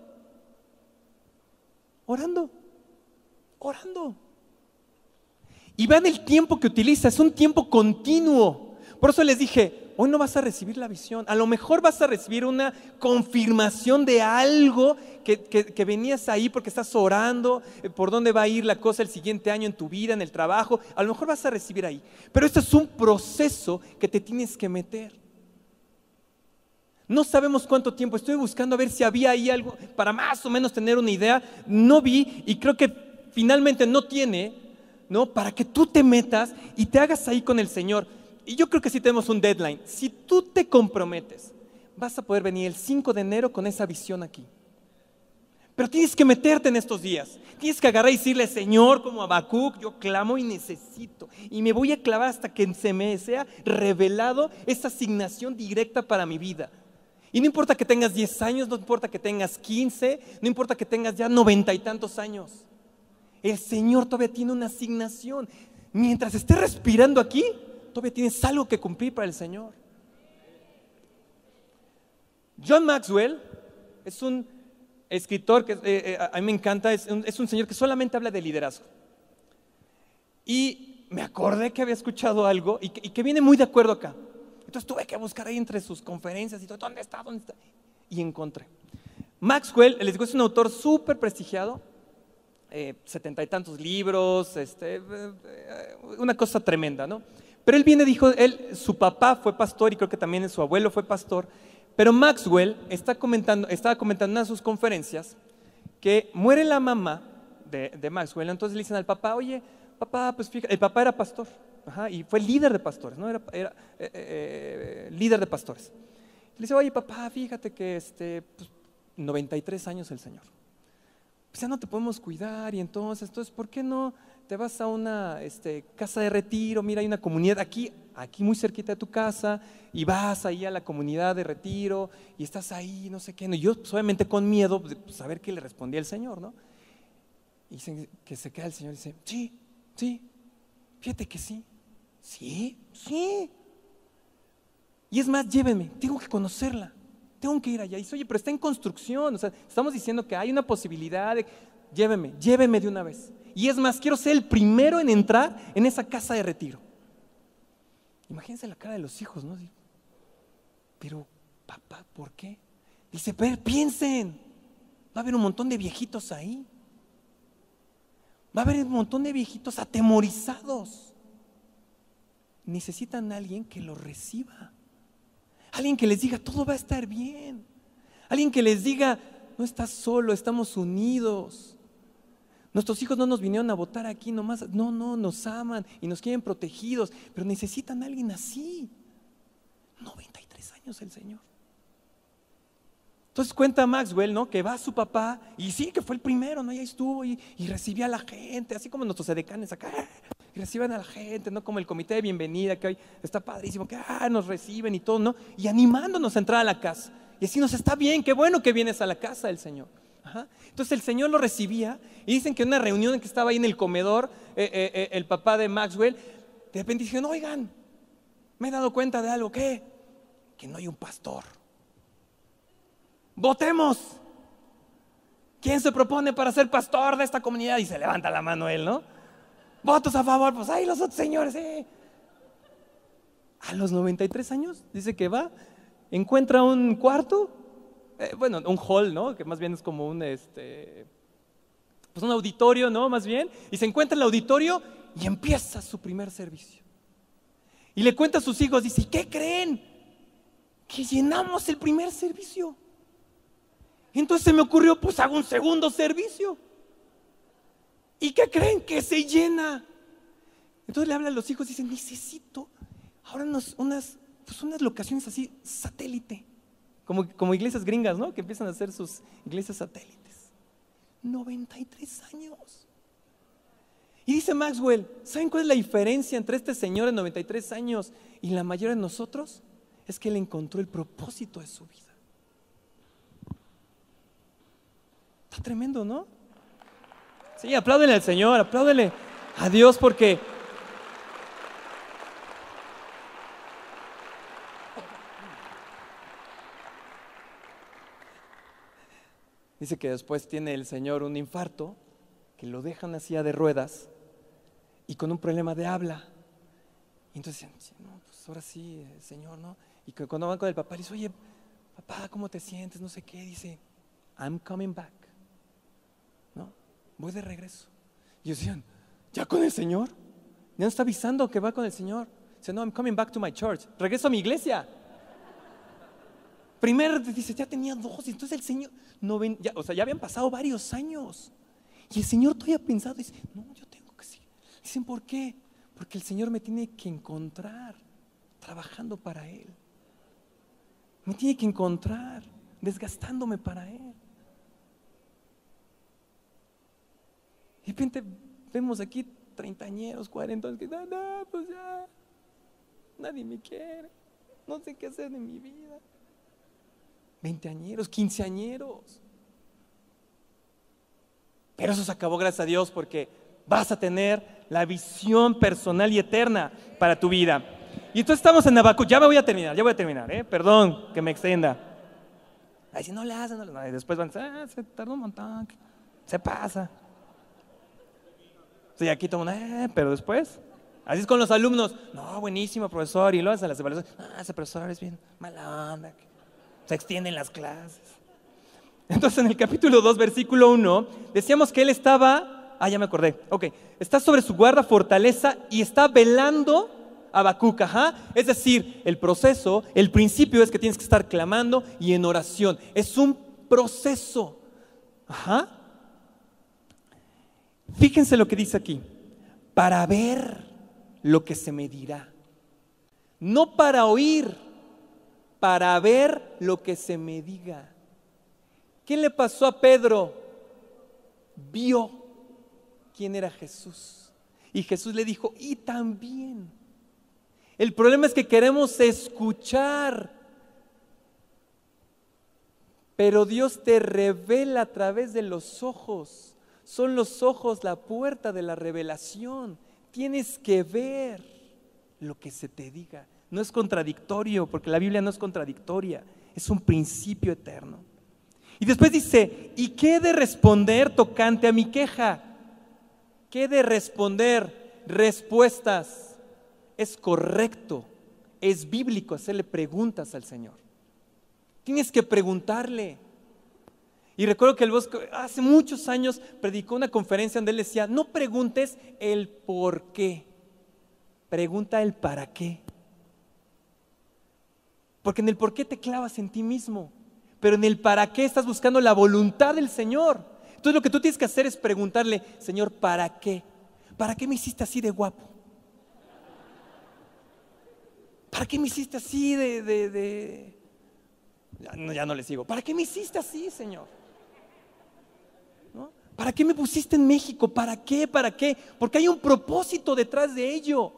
Orando. Orando. Y vean el tiempo que utiliza, es un tiempo continuo. Por eso les dije, hoy no vas a recibir la visión, a lo mejor vas a recibir una confirmación de algo que, venías ahí porque estás orando, eh, por dónde va a ir la cosa el siguiente año en tu vida, en el trabajo, a lo mejor vas a recibir ahí. Pero esto es un proceso que te tienes que meter. No sabemos cuánto tiempo, estoy buscando a ver si había ahí algo para más o menos tener una idea. No vi y creo que finalmente no tiene, ¿no? Para que tú te metas y te hagas ahí con el Señor. Y yo creo que sí tenemos un deadline. Si tú te comprometes, vas a poder venir el 5 de enero con esa visión aquí. Pero tienes que meterte en estos días. Tienes que agarrar y decirle, Señor, como Habacuc, yo clamo y necesito. Y me voy a clavar hasta que se me sea revelado esa asignación directa para mi vida. Y no importa que tengas 10 años, no importa que tengas 15, no importa que tengas ya noventa y tantos años. El Señor todavía tiene una asignación. Mientras estés respirando aquí, todavía tienes algo que cumplir para el Señor. John Maxwell es un escritor que eh, eh, a mí me encanta, es un, señor que solamente habla de liderazgo. Y me acordé que había escuchado algo y que, viene muy de acuerdo acá. Entonces tuve que buscar ahí entre sus conferencias y todo, ¿dónde está? ¿Dónde está? Y encontré. Maxwell, les digo, es un autor súper prestigiado, setenta y tantos libros, este, eh, una cosa tremenda, ¿no? Pero él viene, dijo, él, su papá fue pastor y creo que también su abuelo fue pastor, pero Maxwell está comentando, estaba comentando en una de sus conferencias que muere la mamá de, Maxwell, entonces le dicen al papá, oye, papá, pues fíjate, el papá era pastor, y fue líder de pastores, ¿no? Era, eh, líder de pastores. Le dice, oye, papá, fíjate que este, 93 pues, años el Señor pues ya no te podemos cuidar y entonces, entonces, ¿por qué no te vas a una este, casa de retiro? Mira, hay una comunidad aquí, aquí muy cerquita de tu casa y vas ahí a la comunidad de retiro y estás ahí, no sé qué. Y yo, pues, obviamente con miedo, pues, pues, a ver qué le respondía el Señor, ¿no? Y dicen que se queda el Señor y dice, sí, sí, fíjate que sí, sí, sí. Y es más, llévenme, tengo que conocerla tengo que ir allá. Y dice, oye, pero está en construcción. O sea, estamos diciendo que hay una posibilidad de, lléveme, lléveme de una vez. Y es más, quiero ser el primero en entrar en esa casa de retiro. Imagínense la cara de los hijos, ¿no? Pero, papá, ¿por qué? Dice, pero piensen, va a haber un montón de viejitos ahí. Va a haber un montón de viejitos atemorizados. Necesitan a alguien que los reciba. Alguien que les diga, todo va a estar bien. Alguien que les diga, no estás solo, estamos unidos. Nuestros hijos no nos vinieron a votar aquí nomás, no, no, nos aman y nos quieren protegidos, pero necesitan a alguien así. 93 años el Señor. Entonces cuenta Maxwell, ¿no? Que va su papá y sí, que fue el primero, ¿no? Y estuvo y, recibía a la gente, así como nuestros edecanes acá, y reciben a la gente, ¿no? Como el comité de bienvenida, que hoy está padrísimo, que ah, nos reciben y todo, ¿no? Y animándonos a entrar a la casa. Y así nos está bien, qué bueno que vienes a la casa del Señor. Entonces el Señor lo recibía y dicen que en una reunión en que estaba ahí en el comedor, eh, eh, eh, el papá de Maxwell, de repente dijeron, oigan, me he dado cuenta de algo, ¿qué? Que no hay un pastor. Votemos. ¿Quién se propone para ser pastor de esta comunidad? Y se levanta la mano él, ¿no? Votos a favor, pues ahí los otros señores, eh. A los 93 años, dice que va, encuentra un cuarto, eh, bueno, un hall, ¿no? Que más bien es como un, este, pues un auditorio, ¿no? Más bien, y se encuentra en el auditorio y empieza su primer servicio. Y le cuenta a sus hijos, dice, ¿y qué creen? Que llenamos el primer servicio. Entonces se me ocurrió, pues hago un segundo servicio. ¿Y qué creen? Que se llena. Entonces le habla a los hijos y dice, necesito ahora unas, pues unas locaciones así, satélite. Como, como iglesias gringas, ¿no? Que empiezan a hacer sus iglesias satélites. 93 años. Y dice Maxwell, ¿saben cuál es la diferencia entre este señor de 93 años y la mayoría de nosotros? Es que él encontró el propósito de su vida. Está tremendo, ¿no? Sí, apláudele al Señor, apláudele a Dios porque dice que después tiene el Señor un infarto, que lo dejan así de ruedas y con un problema de habla. Y entonces dicen, no, pues ahora sí, eh, Señor, ¿no? Y cuando van con el papá, le dice, oye, papá, ¿cómo te sientes? No sé qué. Dice, I'm coming back. Voy de regreso. Y decían, ¿ya con el Señor? Ya no está avisando que va con el Señor. Dice, no, I'm coming back to my church. Regreso a mi iglesia. Primero dice, ya tenía dos. Y entonces el Señor, no ya, o sea, ya habían pasado varios años. Y el Señor todavía pensado, dice, no, yo Dicen, ¿por qué? Porque el Señor me tiene que encontrar trabajando para Él. Me tiene que encontrar desgastándome para Él. Y de repente vemos aquí treintañeros, cuarentones que, no, no, pues ya, nadie me quiere, no sé qué hacer de mi vida. Veinteañeros, quinceañeros. Pero eso se acabó, gracias a Dios, porque vas a tener la visión personal y eterna para tu vida. Y entonces estamos en Habacuc, ya me voy a terminar, ya voy a terminar, ¿eh? perdón que me extienda. Ahí si no le hacen, después van ah, se tardó un montón, se pasa. Sí, aquí todo eh, pero después, así es con los alumnos, no, buenísimo profesor, y luego hacen las evaluaciones, ah, ese profesor es bien mala onda, se extienden las clases. Entonces en el capítulo 2, versículo 1, decíamos que él estaba Ah, ya me acordé. Ok. Está sobre su guarda fortaleza y está velando a Habacuc. Es decir, el proceso, el principio es que tienes que estar clamando y en oración. Es un proceso. Ajá. Fíjense lo que dice aquí. Para ver lo que se me dirá. No para oír, para ver lo que se me diga. ¿Qué le pasó a Pedro? Vio quién era Jesús. Y Jesús le dijo, y también. El problema es que queremos escuchar, pero Dios te revela a través de los ojos. Son los ojos la puerta de la revelación. Tienes que ver lo que se te diga. No es contradictorio, porque la Biblia no es contradictoria, es un principio eterno. Y después dice, ¿y qué de responder tocante a mi queja? ¿Qué de responder respuestas? Es correcto, es bíblico hacerle preguntas al Señor. Tienes que preguntarle. Y recuerdo que el Bosque hace muchos años predicó una conferencia donde él decía, no preguntes el por qué, pregunta el para qué. Porque en el por qué te clavas en ti mismo, pero en el para qué estás buscando la voluntad del Señor. Entonces lo que tú tienes que hacer es preguntarle, Señor, ¿para qué? ¿Para qué me hiciste así de guapo? ¿Para qué me hiciste así de... de, Ya, no, ya, no, le sigo. ¿Para qué me hiciste así, Señor? ¿Para qué me pusiste en México? ¿Para qué? ¿Para qué? Porque hay un propósito detrás de ello.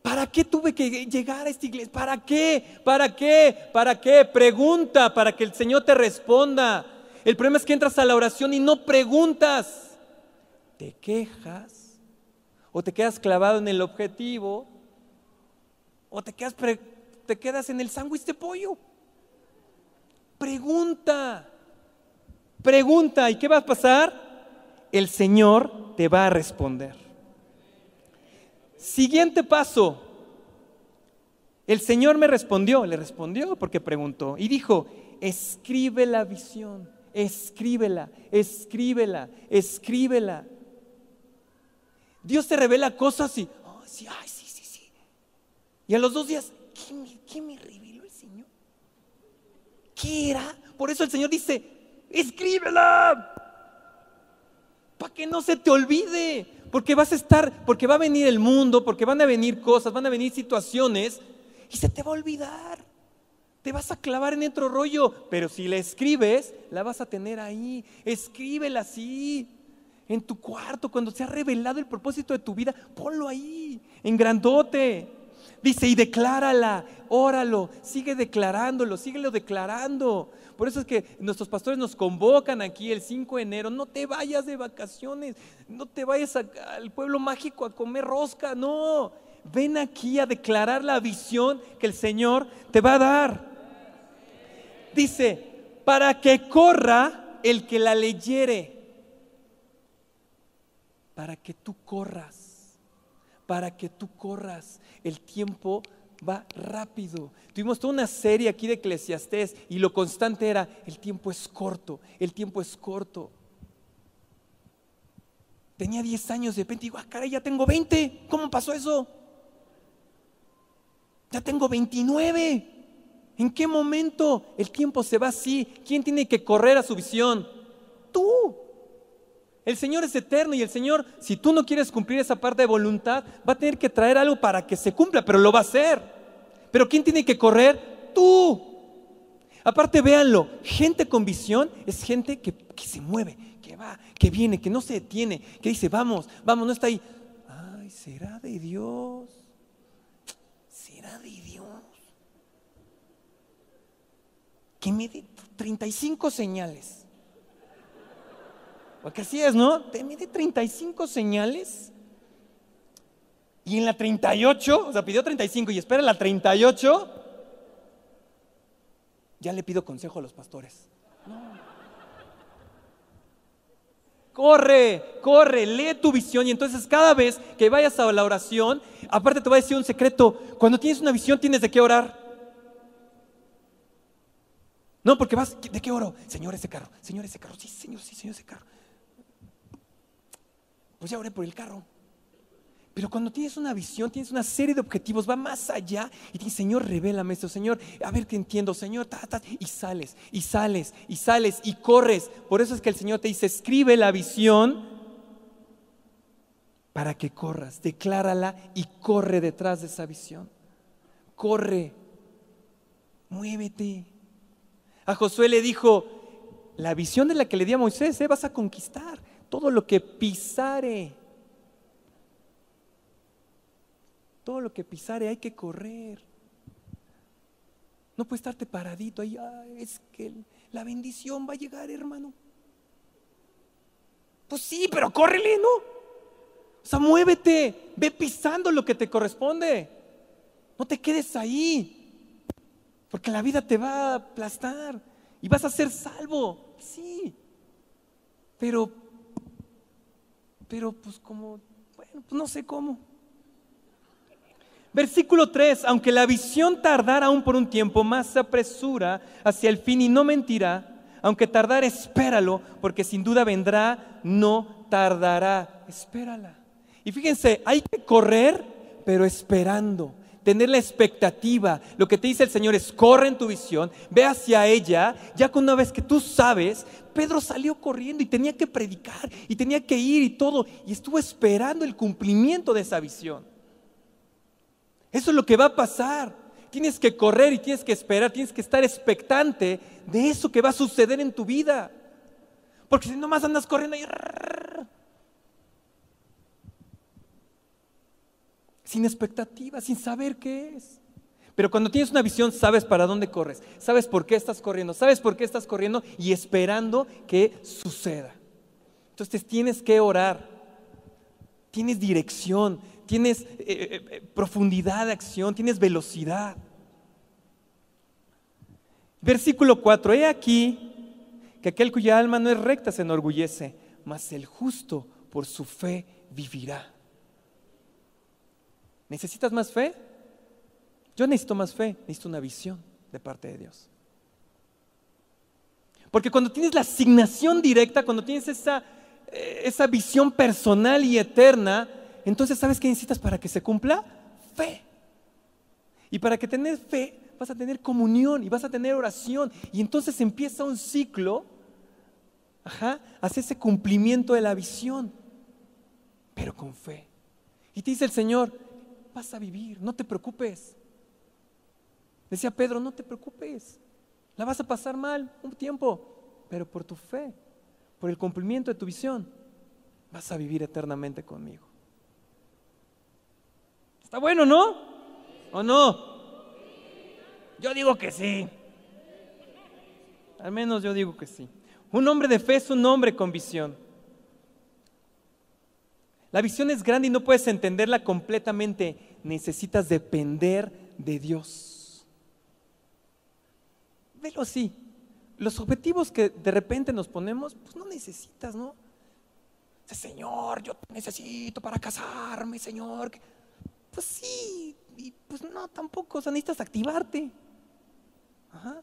¿Para qué tuve que llegar a esta iglesia? ¿Para qué? ¿Para qué? ¿Para qué? Pregunta para que el Señor te responda. El problema es que entras a la oración y no preguntas. Te quejas o te quedas clavado en el objetivo o te quedas, te quedas en el sándwich de pollo. Pregunta. Pregunta. ¿Y qué va a pasar? El Señor te va a responder. Siguiente paso. El Señor me respondió, le respondió porque preguntó y dijo, escribe la visión escríbela, escríbela, escríbela. Dios te revela cosas y, oh, sí, ay, sí, sí, sí. Y a los dos días, ¿qué me, qué me reveló el Señor? ¿Qué era? Por eso el Señor dice, escríbela. Para que no se te olvide. Porque vas a estar, porque va a venir el mundo, porque van a venir cosas, van a venir situaciones y se te va a olvidar. Te vas a clavar en otro rollo, pero si la escribes, la vas a tener ahí. Escríbela así, en tu cuarto, cuando se ha revelado el propósito de tu vida, ponlo ahí, en grandote. Dice, y declárala, óralo, sigue declarándolo, síguelo declarando. Por eso es que nuestros pastores nos convocan aquí el 5 de enero, no te vayas de vacaciones, no te vayas al pueblo mágico a comer rosca, no. Ven aquí a declarar la visión que el Señor te va a dar. Dice, para que corra el que la leyere, para que tú corras, para que tú corras. El tiempo va rápido. Tuvimos toda una serie aquí de Eclesiastés y lo constante era, el tiempo es corto, el tiempo es corto. Tenía 10 años, de repente digo, ah, caray, ya tengo 20. ¿Cómo pasó eso? Ya tengo 29. ¿En qué momento el tiempo se va así? ¿Quién tiene que correr a su visión? Tú. El Señor es eterno y el Señor, si tú no quieres cumplir esa parte de voluntad, va a tener que traer algo para que se cumpla, pero lo va a hacer. Pero ¿quién tiene que correr? Tú. Aparte, véanlo, gente con visión es gente que, que se mueve, que va, que viene, que no se detiene, que dice, vamos, vamos, no está ahí. Ay, será de Dios. Será de Dios. Que me dé 35 señales. Porque así es, ¿no? Te mide 35 señales. Y en la 38, o sea, pidió 35 y espera la 38, ya le pido consejo a los pastores. Corre, corre, lee tu visión y entonces cada vez que vayas a la oración, aparte te voy a decir un secreto, cuando tienes una visión tienes de qué orar. No, porque vas, ¿de qué oro? Señor, ese carro, Señor, ese carro, sí, Señor, sí, Señor, ese carro pues ya oré por el carro. Pero cuando tienes una visión, tienes una serie de objetivos, va más allá y dices, Señor, revélame esto, Señor, a ver qué entiendo, Señor, y sales, y sales, y sales, y corres. Por eso es que el Señor te dice, escribe la visión para que corras, declárala y corre detrás de esa visión. Corre, muévete. A Josué le dijo, la visión de la que le di a Moisés, eh, vas a conquistar todo lo que pisare, todo lo que pisare hay que correr. No puedes estarte paradito ahí, es que la bendición va a llegar, hermano. Pues sí, pero córrele, ¿no? O sea, muévete, ve pisando lo que te corresponde. No te quedes ahí, porque la vida te va a aplastar y vas a ser salvo, sí. Pero pero pues como, bueno, pues no sé cómo. Versículo 3, aunque la visión tardara aún por un tiempo, más se apresura hacia el fin y no mentirá. Aunque tardar, espéralo, porque sin duda vendrá, no tardará. Espérala. Y fíjense, hay que correr, pero esperando tener la expectativa. Lo que te dice el Señor es, corre en tu visión, ve hacia ella, ya con una vez que tú sabes, Pedro salió corriendo y tenía que predicar y tenía que ir y todo, y estuvo esperando el cumplimiento de esa visión. Eso es lo que va a pasar. Tienes que correr y tienes que esperar, tienes que estar expectante de eso que va a suceder en tu vida. Porque si nomás andas corriendo y sin expectativa, sin saber qué es. Pero cuando tienes una visión, sabes para dónde corres, sabes por qué estás corriendo, sabes por qué estás corriendo y esperando que suceda. Entonces tienes que orar, tienes dirección, tienes eh, eh, eh, profundidad de acción, tienes velocidad. Versículo 4, he aquí que aquel cuya alma no es recta se enorgullece, mas el justo por su fe vivirá. ¿Necesitas más fe? Yo necesito más fe, necesito una visión de parte de Dios. Porque cuando tienes la asignación directa, cuando tienes esa, eh, esa visión personal y eterna, entonces ¿sabes qué necesitas para que se cumpla? Fe. Y para que tengas fe, vas a tener comunión y vas a tener oración. Y entonces empieza un ciclo Ajá, hace ese cumplimiento de la visión, pero con fe. Y te dice el Señor, vas a vivir, no te preocupes. Decía Pedro, no te preocupes, la vas a pasar mal un tiempo, pero por tu fe, por el cumplimiento de tu visión, vas a vivir eternamente conmigo. Está bueno, ¿no? ¿O no? Yo digo que sí. Al menos yo digo que sí. Un hombre de fe es un hombre con visión. La visión es grande y no puedes entenderla completamente. Necesitas depender de Dios. Velo así. Los objetivos que de repente nos ponemos, pues no necesitas, ¿no? Señor, yo necesito para casarme, Señor. Pues sí, y pues no, tampoco. O sea, necesitas activarte. Ajá.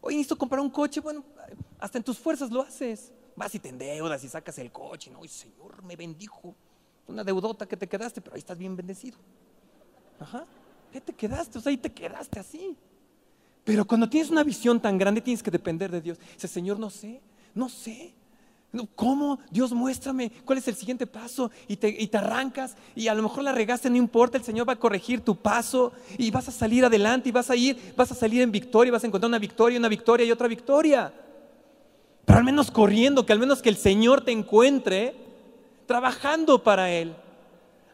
Hoy necesito comprar un coche, bueno, hasta en tus fuerzas lo haces. Vas y te endeudas y sacas el coche. No, Señor me bendijo. Una deudota que te quedaste, pero ahí estás bien bendecido. Ajá. Ahí te quedaste, o sea, ahí te quedaste así. Pero cuando tienes una visión tan grande, tienes que depender de Dios. Dice, Señor, no sé, no sé. ¿Cómo? Dios, muéstrame cuál es el siguiente paso y te, arrancas y a lo mejor la regaste, no importa, el Señor va a corregir tu paso y vas a salir adelante y vas a ir, vas a salir en victoria, vas a encontrar una victoria, una victoria y otra victoria. Pero al menos corriendo, que al menos que el Señor te encuentre trabajando para Él,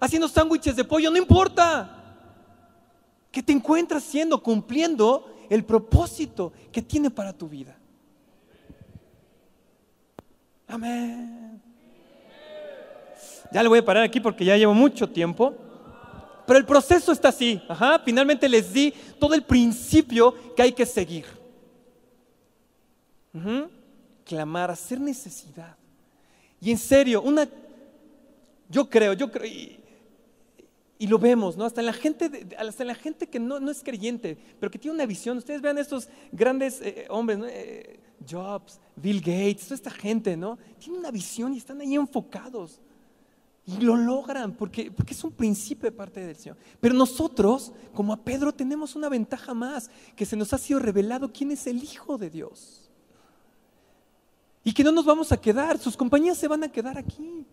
haciendo sándwiches de pollo, no importa. Que te encuentras siendo, cumpliendo el propósito que tiene para tu vida. Amén. Ya le voy a parar aquí porque ya llevo mucho tiempo. Pero el proceso está así. Ajá. Finalmente les di todo el principio que hay que seguir. Clamar, hacer necesidad. Y en serio, una, yo creo, yo creo, y, lo vemos, ¿no? Hasta la gente, hasta la gente que no, es creyente, pero que tiene una visión. Ustedes vean estos grandes eh, hombres, ¿no? Eh, Jobs, Bill Gates, toda esta gente, ¿no? Tienen una visión y están ahí enfocados. Y lo logran porque, porque es un principio de parte del Señor. Pero nosotros, como a Pedro, tenemos una ventaja más, que se nos ha sido revelado quién es el Hijo de Dios. Y que no nos vamos a quedar, sus compañías se van a quedar aquí.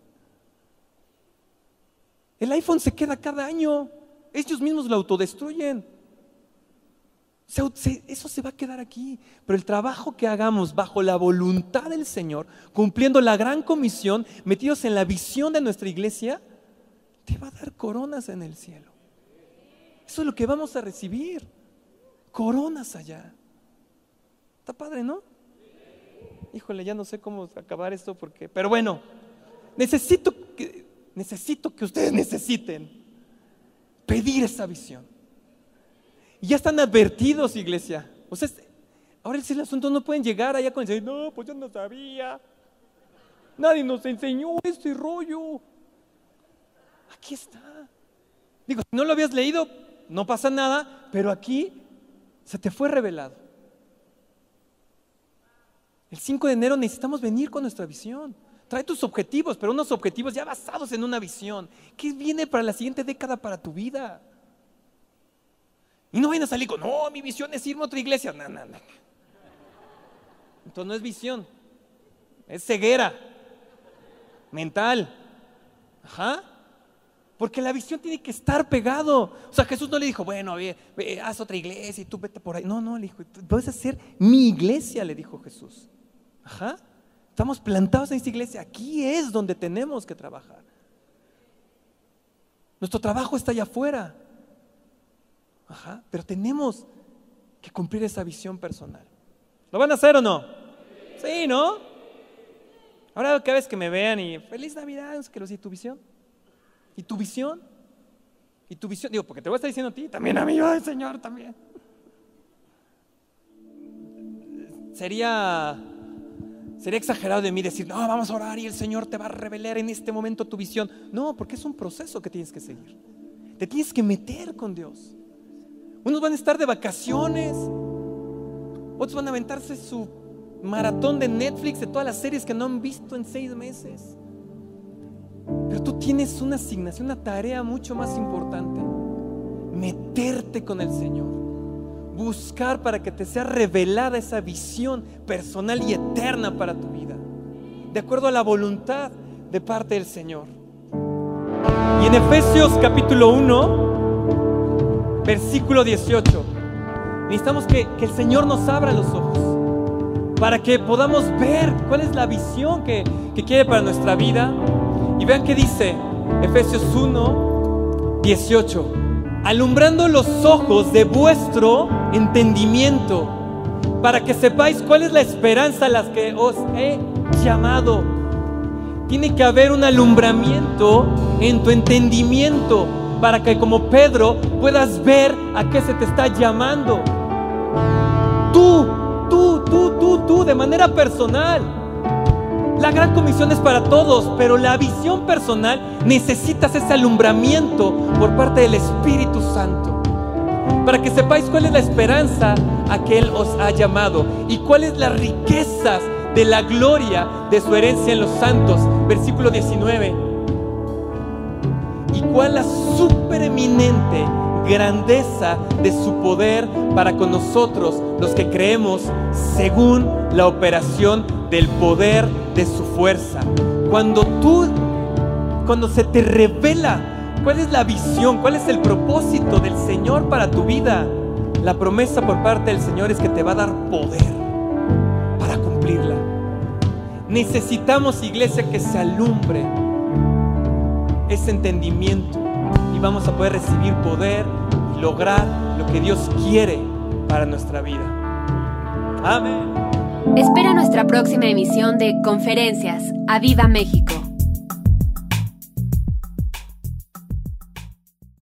El iPhone se queda cada año, ellos mismos lo autodestruyen eso se va a quedar aquí. Pero el trabajo que hagamos bajo la voluntad del Señor, cumpliendo la gran comisión, metidos en la visión de nuestra iglesia, te va a dar coronas en el cielo. Eso es lo que vamos a recibir. Coronas allá. Está padre, ¿no? Híjole, ya no sé cómo acabar esto porque... Pero bueno, necesito que, necesito que ustedes necesiten pedir esa visión. Y ya están advertidos, iglesia. O sea, ahora es el asunto, no pueden llegar allá con el no, pues yo no sabía. Nadie nos enseñó este rollo. Aquí está. Digo, si no lo habías leído, no pasa nada, pero aquí se te fue revelado. El 5 de enero necesitamos venir con nuestra visión. Trae tus objetivos, pero unos objetivos ya basados en una visión. ¿Qué viene para la siguiente década para tu vida? Y no vayan a salir con, no, mi visión es irme a otra iglesia. No, no, no. Entonces no es visión, es ceguera mental. Ajá. Porque la visión tiene que estar pegado. O sea, Jesús no le dijo, bueno, ve, haz otra iglesia y tú vete por ahí. No, no, le dijo, puedes hacer mi iglesia, le dijo Jesús. Ajá. Estamos plantados en esta iglesia. Aquí es donde tenemos que trabajar. Nuestro trabajo está allá afuera. Ajá, pero tenemos que cumplir esa visión personal. ¿Lo van a hacer o no? Sí, ¿no? Ahora cada vez que me vean y feliz Navidad, que lo tu visión. ¿Y tu visión? ¿Y tu visión? Digo, porque te voy a estar diciendo a ti, también a mí, ay Señor, también. Sería, sería exagerado de mí decir, no, vamos a orar y el Señor te va a revelar en este momento tu visión. No, porque es un proceso que tienes que seguir. Te tienes que meter con Dios. Unos van a estar de vacaciones, otros van a aventarse su maratón de Netflix de todas las series que no han visto en seis meses. Pero tú tienes una asignación, una tarea mucho más importante, meterte con el Señor, buscar para que te sea revelada esa visión personal y eterna para tu vida, de acuerdo a la voluntad de parte del Señor. Y en Efesios capítulo 1, versículo 18, necesitamos que, que el Señor nos abra los ojos para que podamos ver cuál es la visión que, que quiere para nuestra vida. Y vean que dice Efesios 1, 18, alumbrando los ojos de vuestro entendimiento, para que sepáis cuál es la esperanza a la que os he llamado. Tiene que haber un alumbramiento en tu entendimiento, para que como Pedro puedas ver a qué se te está llamando. Tú tú, tú, tú, tú, de manera personal. La gran comisión es para todos, pero la visión personal necesitas ese alumbramiento por parte del Espíritu Santo. Para que sepáis cuál es la esperanza a que Él os ha llamado y cuáles las riquezas de la gloria de su herencia en los santos. Versículo 19. Y cuál la supereminente grandeza de su poder para con nosotros, los que creemos, según la operación del poder de su fuerza. Cuando tú, cuando se te revela cuál es la visión, cuál es el propósito del Señor para tu vida, la promesa por parte del Señor es que te va a dar poder para cumplirla. Necesitamos, iglesia, que se alumbre ese entendimiento vamos a poder recibir poder y lograr lo que Dios quiere para nuestra vida. Amén. Espera nuestra próxima emisión de Conferencias. ¡A Viva México!